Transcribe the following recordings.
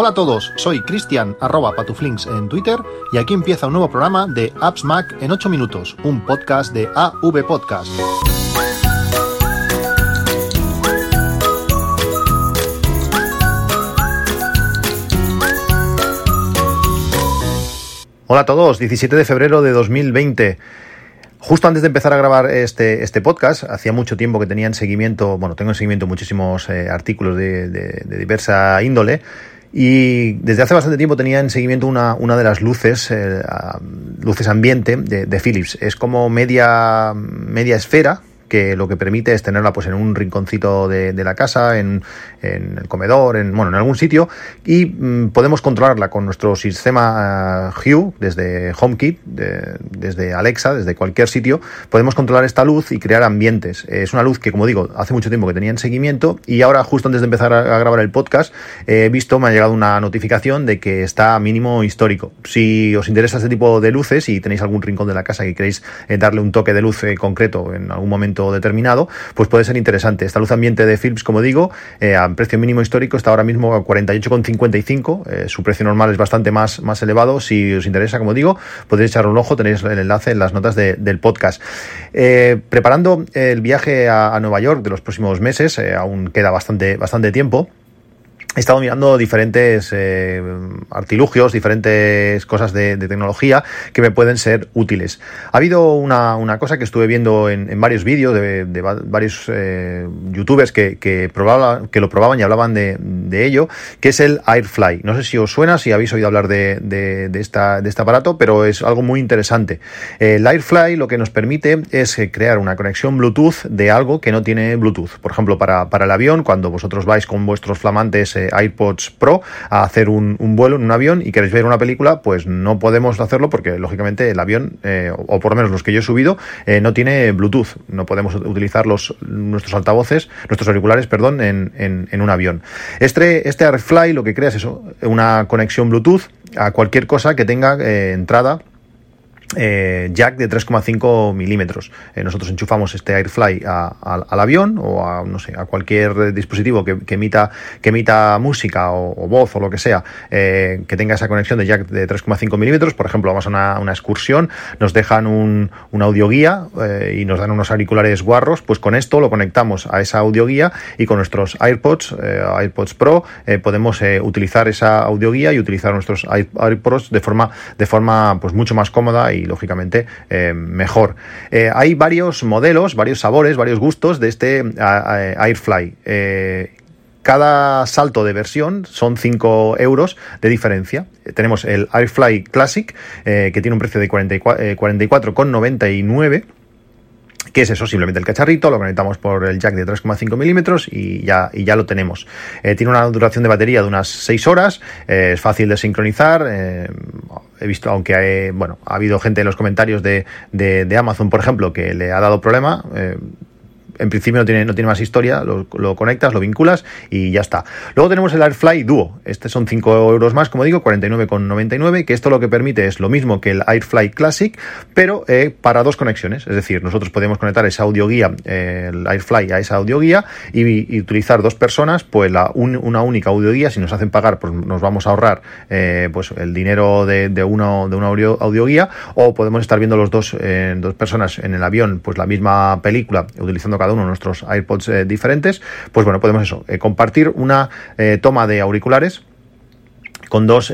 Hola a todos, soy Cristian arroba patuflinks en Twitter y aquí empieza un nuevo programa de Apps Mac en 8 minutos, un podcast de AV Podcast. Hola a todos, 17 de febrero de 2020. Justo antes de empezar a grabar este, este podcast, hacía mucho tiempo que tenía en seguimiento, bueno, tengo en seguimiento muchísimos eh, artículos de, diversa índole. Y desde hace bastante tiempo tenía en seguimiento una, una de las luces, eh, luces ambiente de, de, Philips. Es como media, media esfera, que lo que permite es tenerla pues en un rinconcito de, la casa, en, en, el comedor, en, bueno, en algún sitio, y mmm, podemos controlarla con nuestro sistema uh, Hue, desde HomeKit, de, desde Alexa, desde cualquier sitio, podemos controlar esta luz y crear ambientes. Es una luz que, como digo, hace mucho tiempo que tenía en seguimiento, y ahora, justo antes de empezar a, a grabar el podcast, he visto, me ha llegado una notificación de que está a mínimo histórico. Si os interesa este tipo de luces y tenéis algún rincón de la casa que queréis eh, darle un toque de luz eh, concreto en algún momento determinado, pues puede ser interesante. Esta luz ambiente de Philips, como digo, eh, a precio mínimo histórico está ahora mismo a 48,55. Eh, su precio normal es bastante más, más elevado. Si os interesa, como digo, podéis echar un ojo. Tenéis el enlace en las notas de, del podcast. Eh, preparando el viaje a, a, Nueva York de los próximos meses, eh, aún queda bastante, bastante tiempo he estado mirando diferentes eh, artilugios, diferentes cosas de, tecnología que me pueden ser útiles. Ha habido una, cosa que estuve viendo en, varios vídeos de, varios eh, youtubers que, que, que, lo probaban y hablaban de, ello, que es el Airfly. No sé si os suena, si habéis oído hablar de, este aparato, pero es algo muy interesante. El Airfly lo que nos permite es crear una conexión Bluetooth de algo que no tiene Bluetooth. Por ejemplo, para el avión, cuando vosotros vais con vuestros flamantes eh, iPods Pro a hacer un, vuelo en un avión y queréis ver una película, pues no podemos hacerlo porque lógicamente el avión, eh, o por lo menos los que yo he subido, eh, no tiene Bluetooth. No podemos utilizar los, nuestros altavoces, nuestros auriculares, perdón, en, en, un avión. Este, este AirFly lo que crea es eso, una conexión Bluetooth a cualquier cosa que tenga entrada eh, jack de 3,5 milímetros. Eh, nosotros enchufamos este Airfly a, a, al avión o a, no sé, a cualquier dispositivo que, que emita, que emita música o, voz o lo que sea, eh, que tenga esa conexión de jack de 3,5 milímetros. Por ejemplo, vamos a una, una excursión, nos dejan un, un audioguía eh, y nos dan unos auriculares guarros, pues con esto lo conectamos a esa audioguía y con nuestros AirPods, eh, AirPods Pro, podemos utilizar esa audioguía y utilizar nuestros AirPods de forma, de forma pues mucho más cómoda y lógicamente eh, mejor. Eh, hay varios modelos, varios sabores, varios gustos de este Airfly. Eh, cada salto de versión son 5 euros de diferencia. Tenemos el Airfly Classic, que tiene un precio de 44,99 44, ¿Qué es eso? Simplemente el cacharrito, lo conectamos por el jack de 3,5 milímetros y ya, y ya lo tenemos. Eh, tiene una duración de batería de unas 6 horas, eh, es fácil de sincronizar. Eh, he visto, aunque bueno, ha habido gente en los comentarios de, de Amazon, por ejemplo, que le ha dado problema en principio no tiene, no tiene más historia, lo, conectas, lo vinculas y ya está. Luego tenemos el Airfly Duo, este son 5 euros más, como digo, 49,99, que esto lo que permite es lo mismo que el Airfly Classic, pero eh, para dos conexiones, es decir, nosotros podemos conectar esa audio guía, eh, el Airfly a esa audio guía y, y utilizar dos personas, pues una única audio guía, si nos hacen pagar, pues nos vamos a ahorrar eh, pues el dinero de, de, uno, de una audio, audio guía, o podemos estar viendo los dos, eh, dos personas en el avión, pues la misma película, utilizando cada cada uno de nuestros AirPods eh, diferentes, pues bueno, podemos eso, eh, compartir una eh, toma de auriculares con dos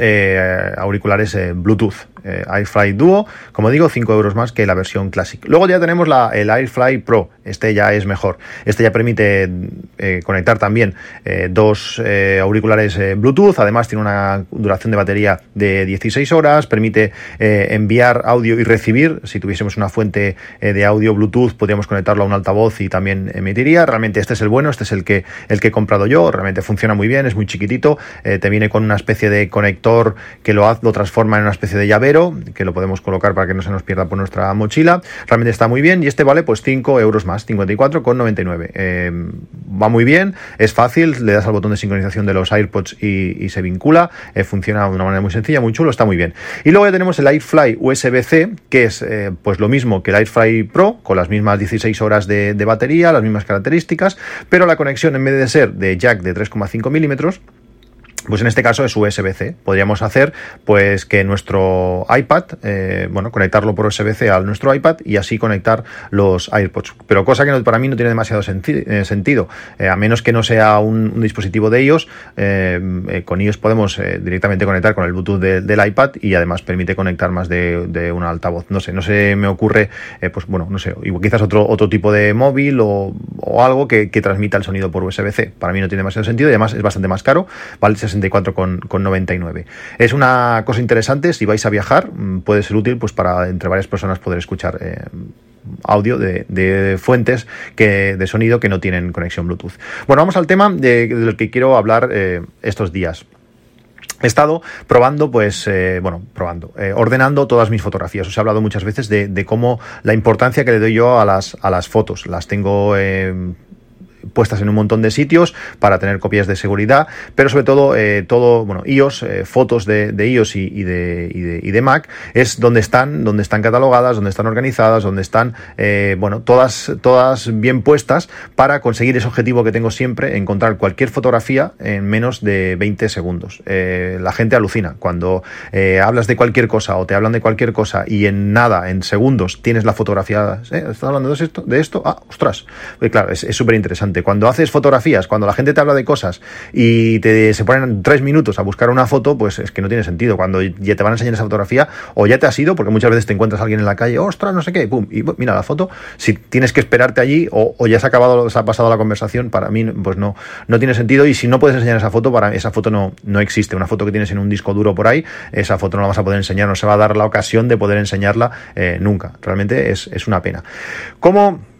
auriculares Bluetooth. Eh, Airfly Duo, como digo, 5 euros más que la versión Classic. Luego ya tenemos la, el Airfly Pro, este ya es mejor. Este ya permite eh, conectar también eh, dos eh, auriculares Bluetooth, además tiene una duración de batería de 16 horas, permite enviar audio y recibir. Si tuviésemos una fuente de audio Bluetooth, podríamos conectarlo a un altavoz y también emitiría. Realmente este es el bueno, este es el que, el que he comprado yo, realmente funciona muy bien, es muy chiquitito, te viene con una especie de conector que lo, lo transforma en una especie de llavero, que lo podemos colocar para que no se nos pierda por nuestra mochila. Realmente está muy bien y este vale pues 5 euros más, 54,99. Eh, va muy bien, es fácil, le das al botón de sincronización de los AirPods y, se vincula, eh, funciona de una manera muy sencilla, muy chulo, está muy bien. Y luego ya tenemos el Airfly USB-C, que es eh, pues lo mismo que el Airfly Pro, con las mismas 16 horas de batería, las mismas características, pero la conexión en vez de ser de jack de 3,5 milímetros, pues en este caso es USB-C. Podríamos hacer pues que nuestro iPad, eh, bueno, conectarlo por USB-C a nuestro iPad y así conectar los AirPods. Pero cosa que para mí no tiene demasiado eh, sentido. Eh, a menos que no sea un, dispositivo de iOS, con iOS podemos directamente conectar con el Bluetooth del iPad y además permite conectar más de, una altavoz. No sé, no se me ocurre, pues bueno, no sé, quizás otro, otro tipo de móvil o, algo que, transmita el sonido por USB-C. Para mí no tiene demasiado sentido y además es bastante más caro. 64,99. Es una cosa interesante, si vais a viajar, mm, puede ser útil pues para entre varias personas poder escuchar eh, audio de, fuentes que, de sonido que no tienen conexión Bluetooth. Bueno, vamos al tema de, del que quiero hablar eh, estos días. He estado probando, pues, eh, bueno, probando, ordenando todas mis fotografías. Os he hablado muchas veces de, de, cómo la importancia que le doy yo a las, a las fotos. Las tengo puestas en un montón de sitios para tener copias de seguridad, pero sobre todo eh, todo, bueno, iOS, eh, fotos de, iOS y, de, y, de, Mac es donde están, donde están catalogadas, donde están organizadas, donde están, eh, bueno, todas, todas bien puestas para conseguir ese objetivo que tengo siempre, encontrar cualquier fotografía en menos de 20 segundos. la gente alucina cuando hablas de cualquier cosa o te hablan de cualquier cosa y en nada, en segundos, tienes la fotografía, ¿estás hablando de esto? De esto? Ah, ostras. Pues claro, es súper interesante cuando haces fotografías, cuando la gente te habla de cosas y te, se ponen tres minutos a buscar una foto, pues es que no tiene sentido. Cuando ya te van a enseñar esa fotografía, o ya te has ido, porque muchas veces te encuentras a alguien en la calle, ostras, no sé qué, pum, y mira la foto. Si tienes que esperarte allí o, ya se ha acabado, se ha pasado la conversación, para mí, pues no, no tiene sentido. Y si no puedes enseñar esa foto, para esa foto no, no existe. Una foto que tienes en un disco duro por ahí, esa foto no la vas a poder enseñar, no se va a dar la ocasión de poder enseñarla eh, nunca. Realmente es, es una pena. ¿Cómo?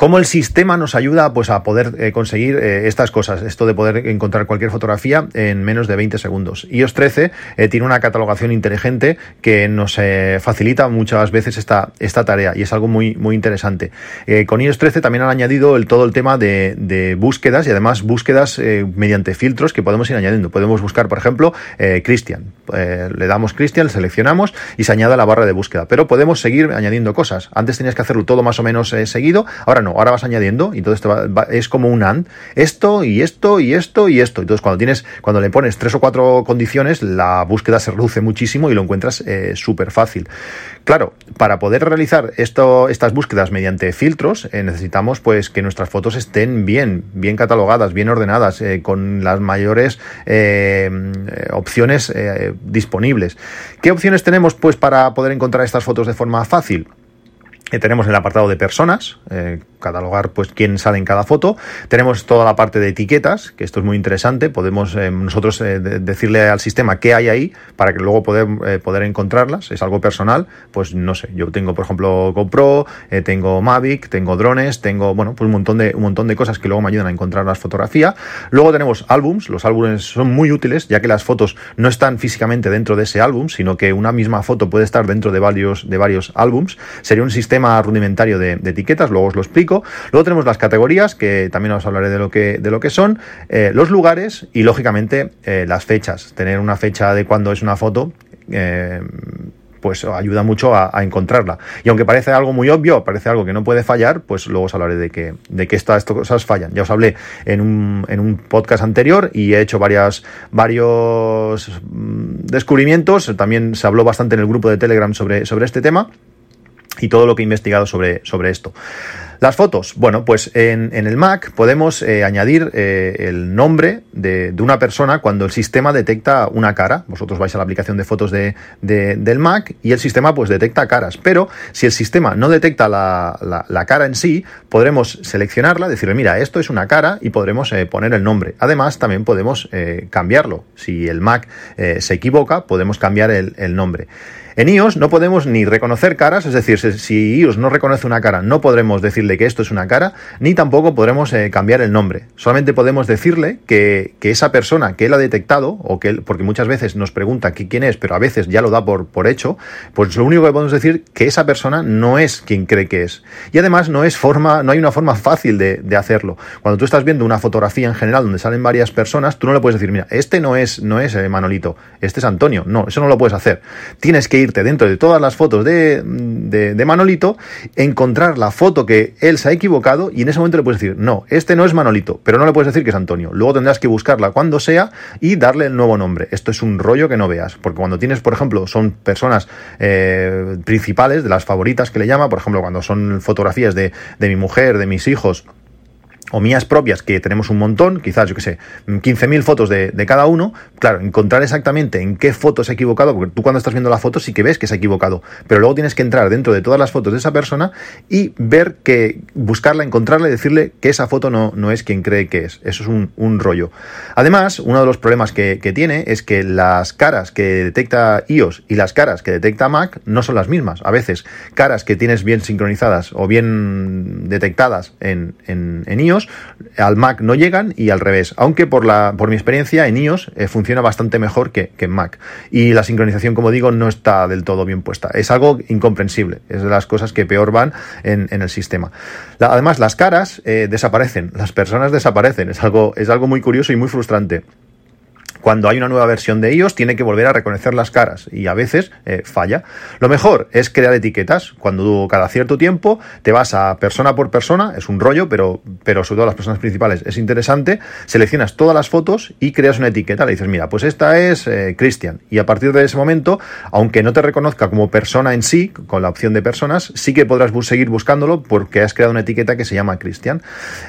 Cómo el sistema nos ayuda pues, a poder eh, conseguir eh, estas cosas, esto de poder encontrar cualquier fotografía en menos de 20 segundos. iOS 13 eh, tiene una catalogación inteligente que nos facilita muchas veces esta, esta tarea y es algo muy, muy interesante. con iOS 13 también han añadido el, todo el tema de, búsquedas y además búsquedas mediante filtros que podemos ir añadiendo. Podemos buscar, por ejemplo, Christian. le damos Christian, seleccionamos y se añade la barra de búsqueda. Pero podemos seguir añadiendo cosas. Antes tenías que hacerlo todo más o menos seguido, ahora no, ahora vas añadiendo y esto es como un AND, esto y esto y esto y esto. Entonces cuando tienes, cuando le pones tres o cuatro condiciones, la búsqueda se reduce muchísimo y lo encuentras eh, súper fácil. Claro, para poder realizar esto, estas búsquedas mediante filtros, eh, necesitamos pues que nuestras fotos estén bien, bien catalogadas, bien ordenadas, eh, con las mayores opciones disponibles. ¿Qué opciones tenemos pues para poder encontrar estas fotos de forma fácil? Tenemos el apartado de personas, eh, catalogar pues quién sale en cada foto. Tenemos toda la parte de etiquetas, que esto es muy interesante. Podemos eh, nosotros eh, decirle al sistema qué hay ahí para que luego poder, poder encontrarlas. Es algo personal. Pues no sé, yo tengo por ejemplo GoPro, tengo Mavic, tengo drones, tengo bueno pues un montón de un montón de cosas que luego me ayudan a encontrar las fotografías. Luego tenemos álbums. Los álbumes son muy útiles ya que las fotos no están físicamente dentro de ese álbum, sino que una misma foto puede estar dentro de varios de varios álbums. Sería un sistema rudimentario de, etiquetas, luego os lo explico. Luego tenemos las categorías, que también os hablaré de lo que, de lo que son, eh, los lugares y, lógicamente, eh, las fechas. Tener una fecha de cuando es una foto. Eh, pues ayuda mucho a, encontrarla. Y aunque parece algo muy obvio, parece algo que no puede fallar, pues luego os hablaré de que, de que estas cosas fallan. Ya os hablé en un, en un podcast anterior y he hecho varias, varios mm, descubrimientos. También se habló bastante en el grupo de Telegram sobre, sobre este tema y todo lo que he investigado sobre, sobre esto. Las fotos, bueno, pues en, el Mac podemos eh, añadir eh, el nombre de, una persona cuando el sistema detecta una cara. Vosotros vais a la aplicación de fotos de, del Mac y el sistema pues detecta caras. Pero si el sistema no detecta la, la, cara en sí, podremos seleccionarla, decirle, mira, esto es una cara y podremos eh, poner el nombre. Además, también podemos cambiarlo. Si el Mac se equivoca, podemos cambiar el, el nombre. En iOS no podemos ni reconocer caras, es decir, si iOS no reconoce una cara, no podremos decirle que esto es una cara, ni tampoco podremos eh, cambiar el nombre. Solamente podemos decirle que, esa persona que él ha detectado, o que porque muchas veces nos pregunta quién es, pero a veces ya lo da por, hecho, pues lo único que podemos decir que esa persona no es quien cree que es. Y además no es forma, no hay una forma fácil de, hacerlo. Cuando tú estás viendo una fotografía en general donde salen varias personas, tú no le puedes decir, mira, este no es, no es eh, Manolito, este es Antonio. No, eso no lo puedes hacer. Tienes que irte dentro de todas las fotos de, de, Manolito, encontrar la foto que él se ha equivocado y en ese momento le puedes decir, no, este no es Manolito, pero no le puedes decir que es Antonio. Luego tendrás que buscarla cuando sea y darle el nuevo nombre. Esto es un rollo que no veas, porque cuando tienes, por ejemplo, son personas eh, principales, de las favoritas que le llama, por ejemplo, cuando son fotografías de, de mi mujer, de mis hijos, o mías propias, que tenemos un montón, quizás, yo qué sé, 15.000 fotos de, cada uno, claro, encontrar exactamente en qué foto se ha equivocado, porque tú cuando estás viendo la foto sí que ves que se ha equivocado, pero luego tienes que entrar dentro de todas las fotos de esa persona y ver que, buscarla, encontrarla y decirle que esa foto no, no es quien cree que es. Eso es un, un rollo. Además, uno de los problemas que, que, tiene es que las caras que detecta iOS y las caras que detecta Mac no son las mismas. A veces, caras que tienes bien sincronizadas o bien detectadas en, en iOS, al Mac no llegan y al revés. Aunque por, la, por mi experiencia en iOS eh, funciona bastante mejor que, en Mac. Y la sincronización, como digo, no está del todo bien puesta. Es algo incomprensible. Es de las cosas que peor van en, el sistema. además, las caras eh, desaparecen. Las personas desaparecen. Es algo, es algo muy curioso y muy frustrante cuando hay una nueva versión de iOS tiene que volver a reconocer las caras y a veces eh, falla. Lo mejor es crear etiquetas. Cuando cada cierto tiempo te vas a persona por persona, es un rollo, pero, pero sobre todo las personas principales es interesante, seleccionas todas las fotos y creas una etiqueta. Le dices, mira, pues esta es eh, Cristian. Y a partir de ese momento, aunque no te reconozca como persona en sí, con la opción de personas, sí que podrás seguir buscándolo porque has creado una etiqueta que se llama Cristian.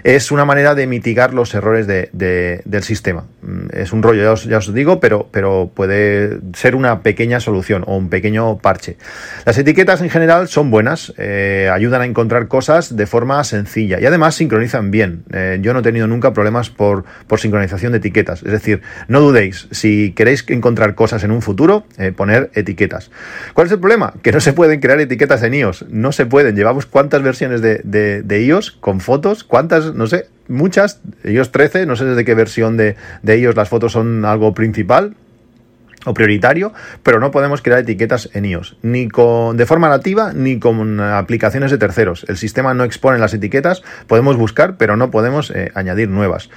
Es una manera de mitigar los errores del sistema. Mm, es un rollo, ya os, digo, pero, pero puede ser una pequeña solución o un pequeño parche. Las etiquetas en general son buenas, eh, ayudan a encontrar cosas de forma sencilla y además sincronizan bien. Eh, yo no he tenido nunca problemas por, por sincronización de etiquetas. Es decir, no dudéis, si queréis encontrar cosas en un futuro, eh, poner etiquetas. ¿Cuál es el problema? Que no se pueden crear etiquetas en iOS. No se pueden. Llevamos cuántas versiones de, de, de iOS con fotos, cuántas, no sé, muchas, ellos 13, no sé desde qué versión de, ellos las fotos son algo principal, o prioritario, pero no podemos crear etiquetas en iOS, ni con, de forma nativa ni con aplicaciones de terceros. El sistema no expone las etiquetas, podemos buscar, pero no podemos eh, añadir nuevas.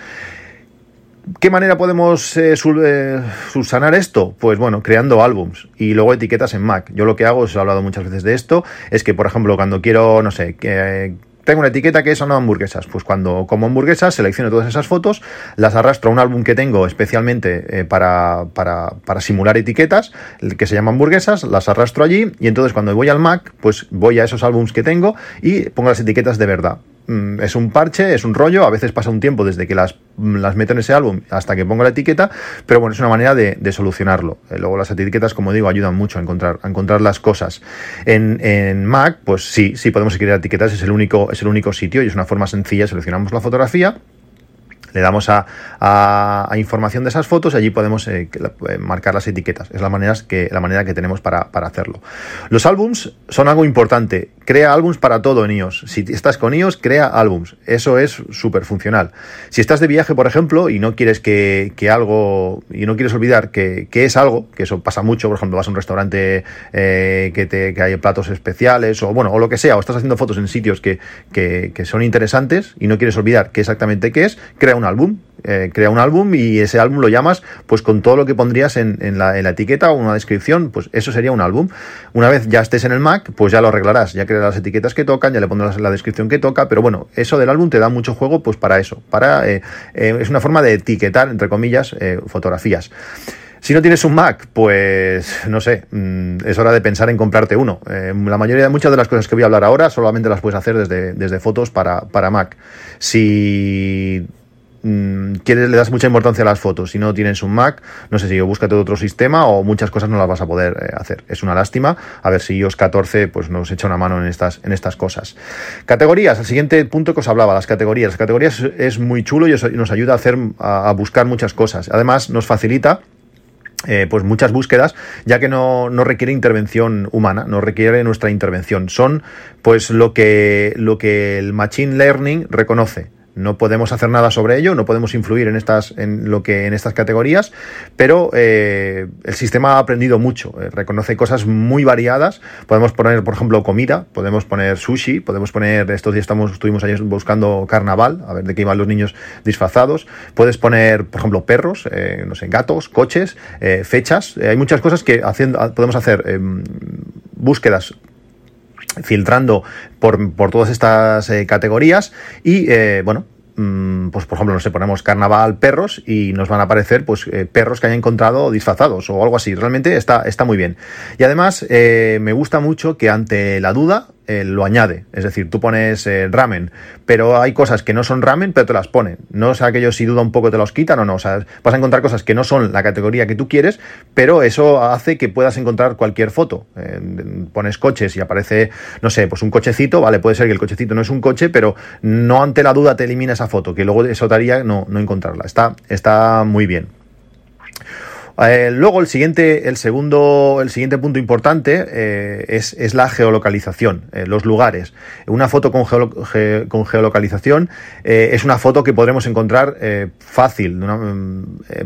¿Qué manera podemos eh, eh, subsanar esto? Pues bueno, creando álbums y luego etiquetas en Mac. Yo lo que hago, os he hablado muchas veces de esto, es que, por ejemplo, cuando quiero, no sé, que tengo una etiqueta que son hamburguesas. Pues cuando como hamburguesas selecciono todas esas fotos, las arrastro a un álbum que tengo especialmente eh, para, para, para, simular etiquetas, que se llama hamburguesas, las arrastro allí y entonces cuando voy al Mac, pues voy a esos álbums que tengo y pongo las etiquetas de verdad. Mm, es un parche, es un rollo, a veces pasa un tiempo desde que las, mm, las meto en ese álbum hasta que pongo la etiqueta, pero bueno, es una manera de, solucionarlo. Eh, luego las etiquetas, como digo, ayudan mucho a encontrar, a encontrar las cosas. En, en, Mac, pues sí, sí podemos escribir etiquetas, es el único, es el único sitio y es una forma sencilla, seleccionamos la fotografía le damos a, información de esas fotos y allí podemos eh, eh, marcar las etiquetas. Es la manera que, la manera que tenemos para, para, hacerlo. Los álbums son algo importante. Crea álbums para todo en iOS. Si estás con iOS, crea álbums. Eso es súper funcional. Si estás de viaje, por ejemplo, y no quieres que, que algo, y no quieres olvidar que, que, es algo, que eso pasa mucho, por ejemplo, vas a un restaurante eh, que, te, que hay platos especiales, o bueno, o lo que sea, o estás haciendo fotos en sitios que, que, que son interesantes y no quieres olvidar qué exactamente qué es, crea un álbum, eh, crea un álbum y ese álbum lo llamas pues con todo lo que pondrías en, la, etiqueta o una descripción, pues eso sería un álbum. Una vez ya estés en el Mac, pues ya lo arreglarás, ya crearás las etiquetas que tocan, ya le pondrás la descripción que toca, pero bueno, eso del álbum te da mucho juego pues para eso, para eh, eh, es una forma de etiquetar, entre comillas, fotografías. Si no tienes un Mac, pues no sé, mm, es hora de pensar en comprarte uno. la mayoría de muchas de las cosas que voy a hablar ahora solamente las puedes hacer desde, desde fotos para, para Mac. Si Mm, quieres, le das mucha importancia a las fotos. Si no tienes un Mac, no sé si búscate otro sistema o muchas cosas no las vas a poder eh, hacer. Es una lástima. A ver si iOS 14 pues, nos echa una mano en estas, en estas cosas. Categorías, el siguiente punto que os hablaba, las categorías. Las categorías es muy chulo y nos ayuda a hacer a, buscar muchas cosas. Además, nos facilita eh, pues muchas búsquedas, ya que no, no, requiere intervención humana, no requiere nuestra intervención. Son pues lo que, lo que el Machine Learning reconoce. No podemos hacer nada sobre ello, no podemos influir en estas, en lo que en estas categorías, pero eh, el sistema ha aprendido mucho, eh, reconoce cosas muy variadas. Podemos poner, por ejemplo, comida, podemos poner sushi, podemos poner, estos días estamos, estuvimos ayer buscando carnaval, a ver de qué iban los niños disfrazados. Puedes poner, por ejemplo, perros, eh, no sé, gatos, coches, fechas. hay muchas cosas que podemos hacer em, búsquedas filtrando por, por todas estas eh, categorías y eh, bueno mm, pues por ejemplo, no sé, ponemos carnaval perros y nos van a aparecer pues eh, perros que haya encontrado disfrazados o algo así. Realmente está, está muy bien. Y además me gusta mucho que ante la duda eh, lo añade. Es decir, tú pones eh, ramen, pero hay cosas que no son ramen, pero te las pone. No es aquello si duda un poco te los quitan o no. O sea, vas a encontrar cosas que no son la categoría que tú quieres, pero eso hace que puedas encontrar cualquier foto. Eh, pones coches y aparece, no sé, pues un cochecito, vale, puede ser que el cochecito no es un coche, pero no ante la duda te elimina esa foto, que luego eso te haría no, no encontrarla. Está, está muy bien. Eh, luego el siguiente, el segundo, el siguiente punto importante eh, es, la geolocalización, eh, los lugares. Una foto con, con geolocalización es una foto que podremos encontrar fácil,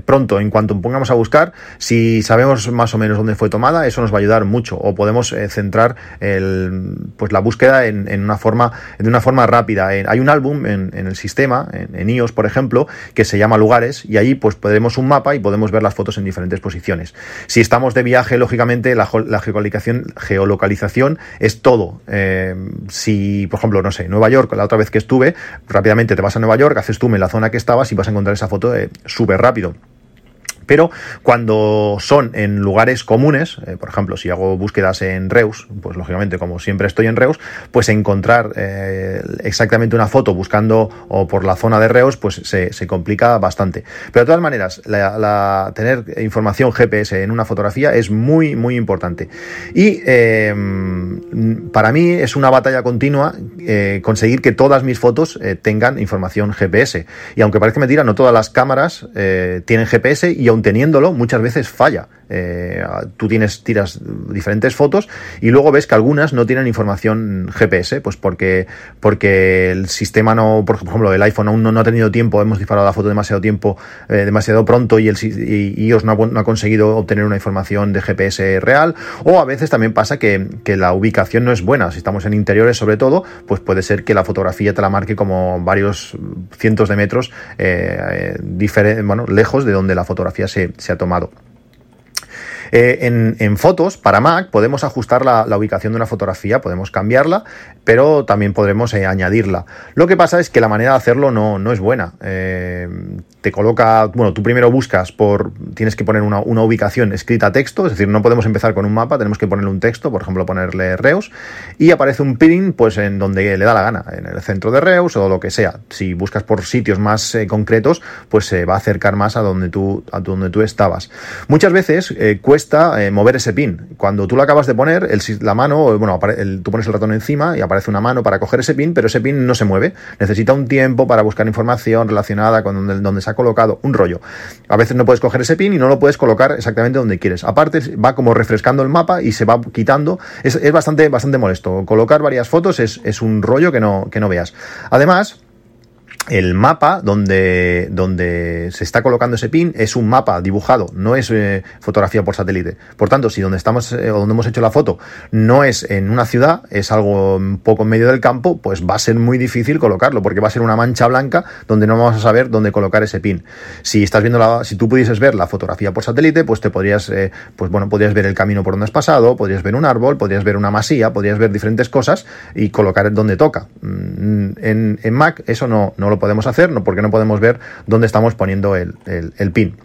pronto, en cuanto pongamos a buscar. Si sabemos más o menos dónde fue tomada, eso nos va a ayudar mucho. O podemos centrar el, pues la búsqueda en, una forma, de una forma rápida. hay un álbum en, el sistema, en, iOS, por ejemplo, que se llama Lugares, y ahí pues podremos un mapa y podemos ver las fotos en diferentes diferentes posiciones. Si estamos de viaje, lógicamente la, geolocalización, geolocalización es todo. Eh, si, por ejemplo, no sé, Nueva York, la otra vez que estuve, rápidamente te vas a Nueva York, haces tú en la zona que estabas y vas a encontrar esa foto eh, súper rápido. Pero cuando son en lugares comunes, eh, por ejemplo, si hago búsquedas en Reus, pues lógicamente como siempre estoy en Reus, pues encontrar eh, exactamente una foto buscando o por la zona de Reus, pues se, complica bastante. Pero de todas maneras, tener información GPS en una fotografía es muy, muy importante. Y em, para mí es una batalla continua eh, conseguir que todas mis fotos tengan información GPS. Y aunque parezca mentira, no todas las cámaras tienen GPS y aún teniéndolo, muchas veces falla. Eh, tú tienes, tiras diferentes fotos y luego ves que algunas no tienen información GPS, pues porque, porque el sistema no, por ejemplo, el iPhone aún no, ha tenido tiempo, hemos disparado la foto demasiado tiempo, eh, demasiado pronto y, el, y iOS no ha, conseguido obtener una información de GPS real, o a veces también pasa que, la ubicación no es buena, si estamos en interiores sobre todo, pues puede ser que la fotografía te la marque como varios cientos de metros eh, bueno, lejos de donde la fotografía se, se ha tomado. Eh, en, fotos, para Mac, podemos ajustar la, ubicación de una fotografía, podemos cambiarla, pero también podremos eh, añadirla. Lo que pasa es que la manera de hacerlo no, no es buena. Eh, te coloca, bueno, tú primero buscas por, tienes que poner una, ubicación escrita a texto, es decir, no podemos empezar con un mapa, tenemos que ponerle un texto, por ejemplo, ponerle Reus, y aparece un pin, pues en donde le da la gana, en el centro de Reus o lo que sea. Si buscas por sitios más concretos, pues se va a acercar más a donde tú, a donde tú estabas. Muchas veces cuesta eh, mover ese pin. Cuando tú lo acabas de poner, el, la mano, bueno, tú pones el ratón encima y aparece una mano para coger ese pin, pero ese pin no se mueve. Necesita un tiempo para buscar información relacionada con donde, donde se ha colocado un rollo. A veces no puedes coger ese pin y no lo puedes colocar exactamente donde quieres. Aparte, va como refrescando el mapa y se va quitando. Es, es bastante, bastante molesto. Colocar varias fotos es, es un rollo que no, que no veas. Además, el mapa donde, donde se está colocando ese pin es un mapa dibujado, no es eh, fotografía por satélite. Por tanto, si donde estamos eh, o donde hemos hecho la foto no es en una ciudad, es algo un poco en medio del campo, pues va a ser muy difícil colocarlo, porque va a ser una mancha blanca donde no vamos a saber dónde colocar ese pin. Si estás viendo la, si tú pudieses ver la fotografía por satélite, pues te podrías, eh, pues bueno, podrías ver el camino por donde has pasado, podrías ver un árbol, podrías ver una masía, podrías ver diferentes cosas y colocar donde toca. Mm, en, en Mac eso no, no lo podemos hacer, no, porque no podemos ver dónde estamos poniendo el, el pin.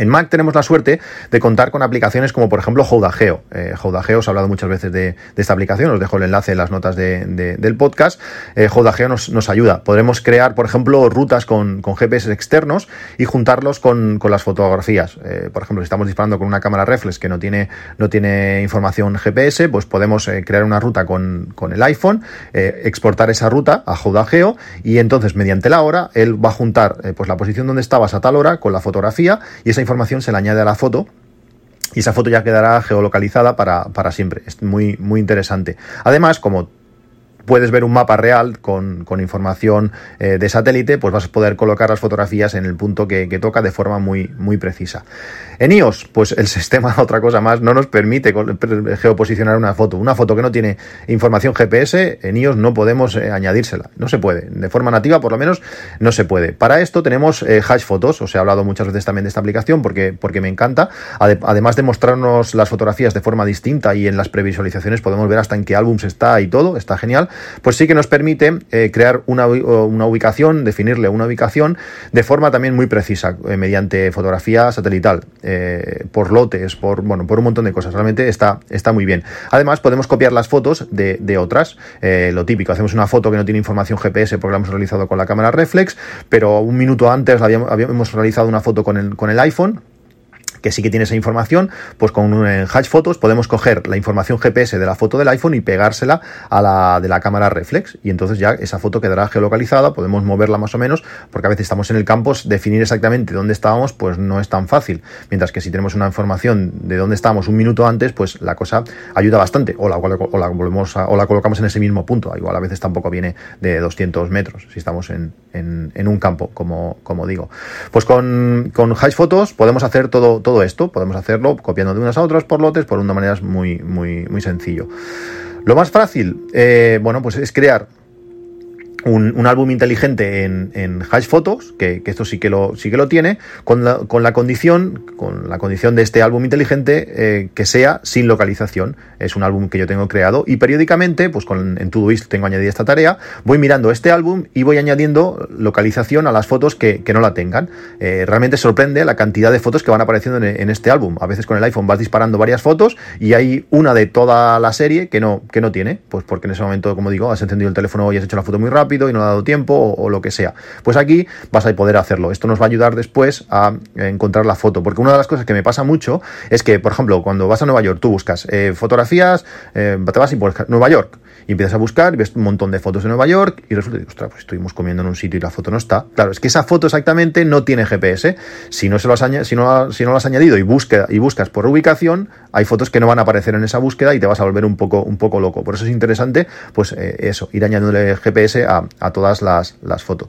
En Mac tenemos la suerte de contar con aplicaciones como por ejemplo Houdageo. Eh, os he hablado muchas veces de, esta aplicación, os dejo el enlace en las notas del podcast. Eh, Houdageo nos, ayuda. Podremos crear, por ejemplo, rutas con, GPS externos y juntarlos con, las fotografías. Eh, por ejemplo, si estamos disparando con una cámara reflex que no tiene, no tiene información GPS, pues podemos eh, crear una ruta con, el iPhone, exportar esa ruta a Houdageo y entonces mediante la hora él va a juntar pues la posición donde estabas a tal hora con la fotografía y esa información se le añade a la foto y esa foto ya quedará geolocalizada para, para siempre. Es muy, muy interesante. Además, como puedes ver un mapa real con, información eh, de satélite, pues vas a poder colocar las fotografías en el punto que, toca de forma muy, muy precisa. En iOS, pues el sistema, otra cosa más, no nos permite geoposicionar una foto. Una foto que no tiene información GPS, en iOS no podemos eh, añadírsela. No se puede. De forma nativa, por lo menos, no se puede. Para esto tenemos eh, Hash Fotos. Os he hablado muchas veces también de esta aplicación porque, porque me encanta. Además de mostrarnos las fotografías de forma distinta y en las previsualizaciones podemos ver hasta en qué álbums está y todo, está genial. Pues sí que nos permite eh, crear una, una, ubicación, definirle una ubicación de forma también muy precisa, mediante fotografía satelital, por lotes, por, bueno, por un montón de cosas. Realmente está, está muy bien. Además, podemos copiar las fotos de, de otras. lo típico, hacemos una foto que no tiene información GPS porque la hemos realizado con la cámara reflex, pero un minuto antes habíamos, realizado una foto con el, con el iPhone que sí que tiene esa información, pues con un Hatch Photos podemos coger la información GPS de la foto del iPhone y pegársela a la de la cámara reflex. Y entonces ya esa foto quedará geolocalizada, podemos moverla más o menos, porque a veces estamos en el campo, definir exactamente dónde estábamos pues no es tan fácil, mientras que si tenemos una información de dónde estábamos un minuto antes, pues la cosa ayuda bastante, o la, o la volvemos o la colocamos en ese mismo punto, igual a veces tampoco viene de 200 metros, si estamos en, un campo, como, digo. Pues con, con Hatch Photos podemos hacer todo esto podemos hacerlo copiando de unas a otras por lotes por una manera muy, muy, muy sencillo. Lo más fácil, eh, bueno, pues es crear un, álbum inteligente en, en Hash Photos, que, esto sí que lo, sí que lo tiene, con la, con la condición, con la condición de este álbum inteligente eh, que sea sin localización. Es un álbum que yo tengo creado y periódicamente, pues con, en Todoist tengo añadida esta tarea, voy mirando este álbum y voy añadiendo localización a las fotos que, no la tengan. Eh, realmente sorprende la cantidad de fotos que van apareciendo en, este álbum. A veces con el iPhone vas disparando varias fotos y hay una de toda la serie que no, que no tiene, pues porque en ese momento, como digo, has encendido el teléfono y has hecho la foto muy rápido y no ha dado tiempo o, lo que sea. Pues aquí vas a poder hacerlo. Esto nos va a ayudar después a encontrar la foto, porque una de las cosas que me pasa mucho es que, por ejemplo, cuando vas a Nueva York, tú buscas eh, fotografías, eh, te vas y pones Nueva York y empiezas a buscar, ves un montón de fotos de Nueva York y resulta que, ostras, pues estuvimos comiendo en un sitio y la foto no está. Claro, es que esa foto exactamente no tiene GPS. Si no, se lo has, si no, si no lo has añadido y, busca, y buscas por ubicación, hay fotos que no van a aparecer en esa búsqueda y te vas a volver un poco, un poco loco. Por eso es interesante, pues eh, eso, ir añadiéndole GPS a, a todas las, las fotos.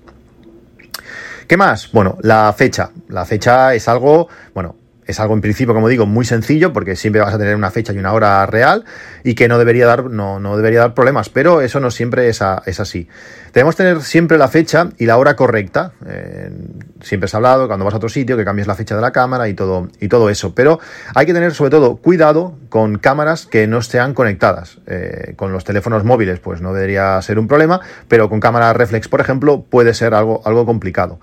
¿Qué más? Bueno, la fecha. La fecha es algo, bueno, es algo en principio, como digo, muy sencillo porque siempre vas a tener una fecha y una hora real y que no debería dar, no, no debería dar problemas, pero eso no siempre es, es así. Debemos tener siempre la fecha y la hora correcta. Eh, siempre se ha hablado cuando vas a otro sitio que cambies la fecha de la cámara y todo, y todo eso, pero hay que tener sobre todo cuidado con cámaras que no sean conectadas. Eh, con los teléfonos móviles pues no debería ser un problema, pero con cámara reflex, por ejemplo, puede ser algo, algo complicado.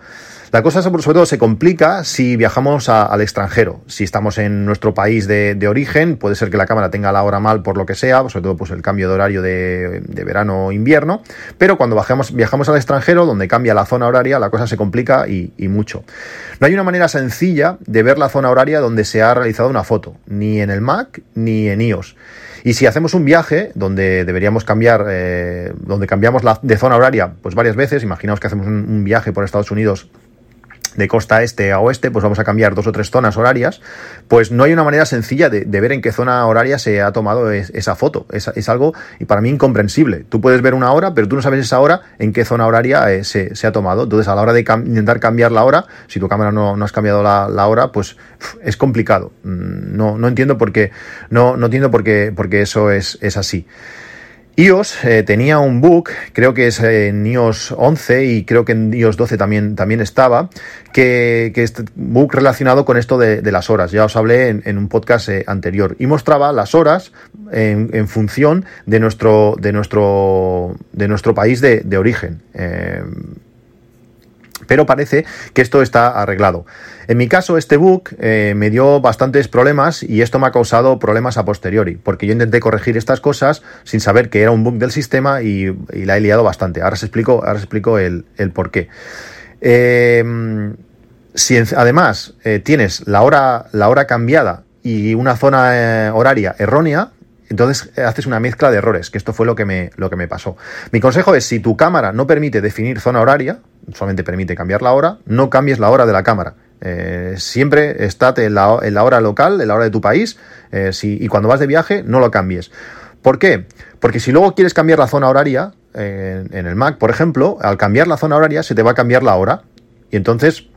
La cosa sobre todo se complica si viajamos al extranjero. Si estamos en nuestro país de, origen, puede ser que la cámara tenga la hora mal por lo que sea, sobre todo pues el cambio de horario de, verano o invierno, pero cuando bajamos, viajamos al extranjero, donde cambia la zona horaria, la cosa se complica y, mucho. No hay una manera sencilla de ver la zona horaria donde se ha realizado una foto, ni en el Mac ni en iOS. Y si hacemos un viaje donde deberíamos cambiar, eh, donde cambiamos la, de zona horaria, pues varias veces, imaginaos que hacemos un viaje por Estados Unidos de costa este a oeste, pues vamos a cambiar dos o tres zonas horarias, pues no hay una manera sencilla de, ver en qué zona horaria se ha tomado esa foto. Es, algo, y para mí, incomprensible. Tú puedes ver una hora, pero tú no sabes esa hora en qué zona horaria eh, se, ha tomado. Entonces, a la hora de intentar cambiar la hora, si tu cámara no, has cambiado la, hora, pues es complicado. Mm, no, no entiendo por qué, no, entiendo por qué, eso es, es así iOS eh, tenía un bug, creo que es en iOS 11 y creo que en iOS 12 también, también estaba, que, que este bug relacionado con esto de, las horas. Ya os hablé en, un podcast eh, anterior y mostraba las horas en, función de nuestro, de nuestro, de nuestro país de, origen. Eh, pero parece que esto está arreglado. En mi caso, este bug eh, me dio bastantes problemas y esto me ha causado problemas a posteriori, porque yo intenté corregir estas cosas sin saber que era un bug del sistema y, la he liado bastante. Ahora os explico, ahora os explico el, por qué. Em, si además eh, tienes la hora, la hora cambiada y una zona eh, horaria errónea, entonces haces una mezcla de errores, que esto fue lo que me, lo que me pasó. Mi consejo es, si tu cámara no permite definir zona horaria, solamente permite cambiar la hora, no cambies la hora de la cámara. Eh, siempre estate en la, hora local, en la hora de tu país, eh, y cuando vas de viaje no lo cambies. ¿Por qué? Porque si luego quieres cambiar la zona horaria, en, en el Mac, por ejemplo, al cambiar la zona horaria se te va a cambiar la hora. Y entonces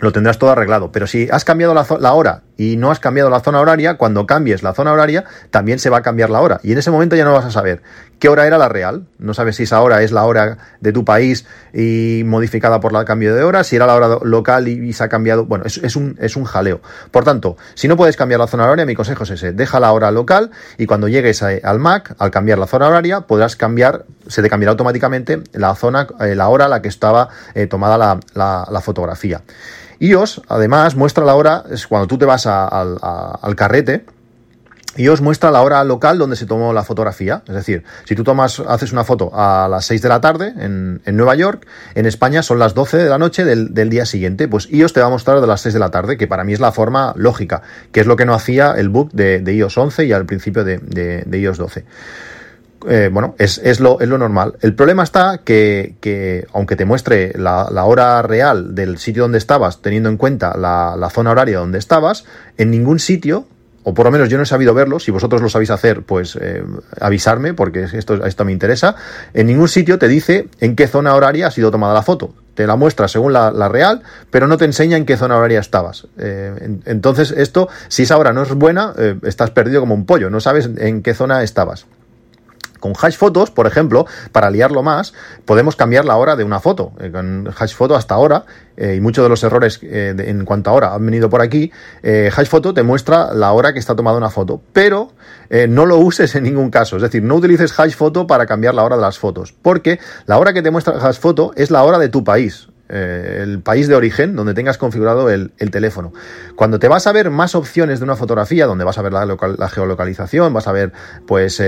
lo tendrás todo arreglado. Pero si has cambiado la, hora y no has cambiado la zona horaria, cuando cambies la zona horaria, también se va a cambiar la hora. Y en ese momento ya no vas a saber qué hora era la real. No sabes si esa hora es la hora de tu país y modificada por el cambio de hora, si era la hora local y, se ha cambiado. Bueno, es, un, es un jaleo. Por tanto, si no puedes cambiar la zona horaria, mi consejo es ese. Deja la hora local y cuando llegues al Mac, al cambiar la zona horaria, podrás cambiar, se te cambiará automáticamente la zona, eh, la hora a la que estaba eh, tomada la fotografía iOS, además, muestra la hora, es cuando tú te vas al carrete, iOS muestra la hora local donde se tomó la fotografía. Es decir, si tú tomas, haces una foto a las 6 de la tarde en, Nueva York, en España son las 12 de la noche del, día siguiente. Pues iOS te va a mostrar de las 6 de la tarde, que para mí es la forma lógica, que es lo que no hacía el book de, iOS 11 y al principio de, de iOS 12. Eh, bueno, es, es, lo, es, lo, normal. El problema está que, que aunque te muestre la, hora real del sitio donde estabas, teniendo en cuenta la, zona horaria donde estabas, en ningún sitio, o por lo menos yo no he sabido verlo, si vosotros lo sabéis hacer, pues eh, avisarme, porque esto, esto me interesa, en ningún sitio te dice en qué zona horaria ha sido tomada la foto te la muestra según la, la, real, pero no te enseña en qué zona horaria estabas. Eh, entonces, esto, si esa hora no es buena, estás perdido como un pollo, no sabes en qué zona estabas. Con hash fotos, por ejemplo, para liarlo más, podemos cambiar la hora de una foto. Eh, con hash foto hasta ahora, eh, y muchos de los errores eh, en cuanto a hora han venido por aquí, hash foto te muestra la hora que está tomada una foto, pero no lo uses en ningún caso. Es decir, no utilices hash foto para cambiar la hora de las fotos, porque la hora que te muestra hash foto es la hora de tu país. el país de origen donde tengas configurado el, teléfono. Cuando te vas a ver más opciones de una fotografía, donde vas a ver la, la geolocalización, vas a ver, pues,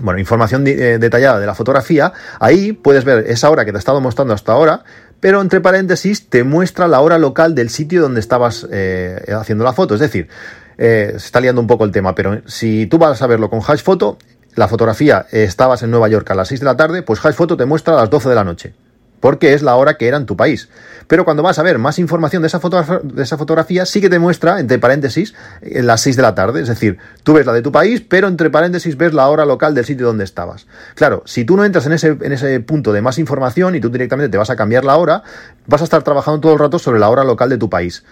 bueno, información eh, detallada de la fotografía, ahí puedes ver esa hora que te he estado mostrando hasta ahora, pero entre paréntesis te muestra la hora local del sitio donde estabas eh, haciendo la foto. Es decir, eh, se está liando un poco el tema, pero si tú vas a verlo con Hash Photo, la fotografía estabas en Nueva York a las 6 de la tarde, pues Hash Photo te muestra a las 12 de la noche porque es la hora que era en tu país. Pero cuando vas a ver más información de esa, de esa fotografía, sí que te muestra, entre paréntesis, en las 6 de la tarde. Es decir, tú ves la de tu país, pero entre paréntesis ves la hora local del sitio donde estabas. Claro, si tú no entras en ese, en ese punto de más información y tú directamente te vas a cambiar la hora, vas a estar trabajando todo el rato sobre la hora local de tu país.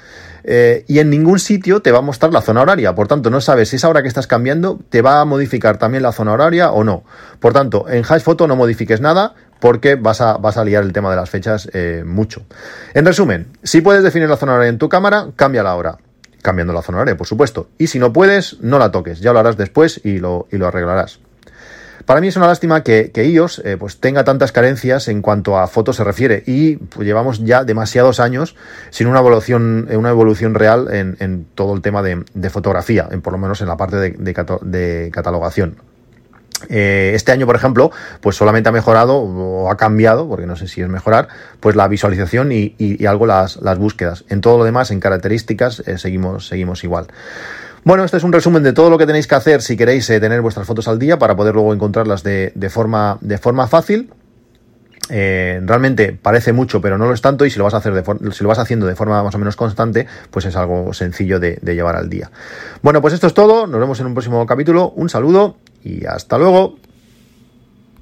Eh, y en ningún sitio te va a mostrar la zona horaria. Por tanto, no sabes si esa hora que estás cambiando te va a modificar también la zona horaria o no. Por tanto, en Hash Photo no modifiques nada, porque vas a, vas a liar el tema de las fechas eh, mucho. En resumen, si puedes definir la zona horaria en tu cámara, cambia la hora. Cambiando la zona horaria, por supuesto. Y si no puedes, no la toques. Ya lo harás después y lo, y lo arreglarás. Para mí es una lástima que, que iOS eh, pues tenga tantas carencias en cuanto a fotos se refiere y pues, llevamos ya demasiados años sin una evolución, una evolución real en, en todo el tema de, de, fotografía, en, por lo menos en la parte de, de catalogación. Eh, este año, por ejemplo, pues solamente ha mejorado o ha cambiado, porque no sé si es mejorar, pues la visualización y, algo las, las, búsquedas. En todo lo demás, en características, eh, seguimos, seguimos igual. Bueno, este es un resumen de todo lo que tenéis que hacer si queréis eh, tener vuestras fotos al día para poder luego encontrarlas de, de, forma, de forma fácil. Realmente parece mucho, pero no lo es tanto, y si lo vas a hacer de si lo vas haciendo de forma más o menos constante, pues es algo sencillo de, de llevar al día. Bueno, pues esto es todo. Nos vemos en un próximo capítulo. Un saludo y hasta luego.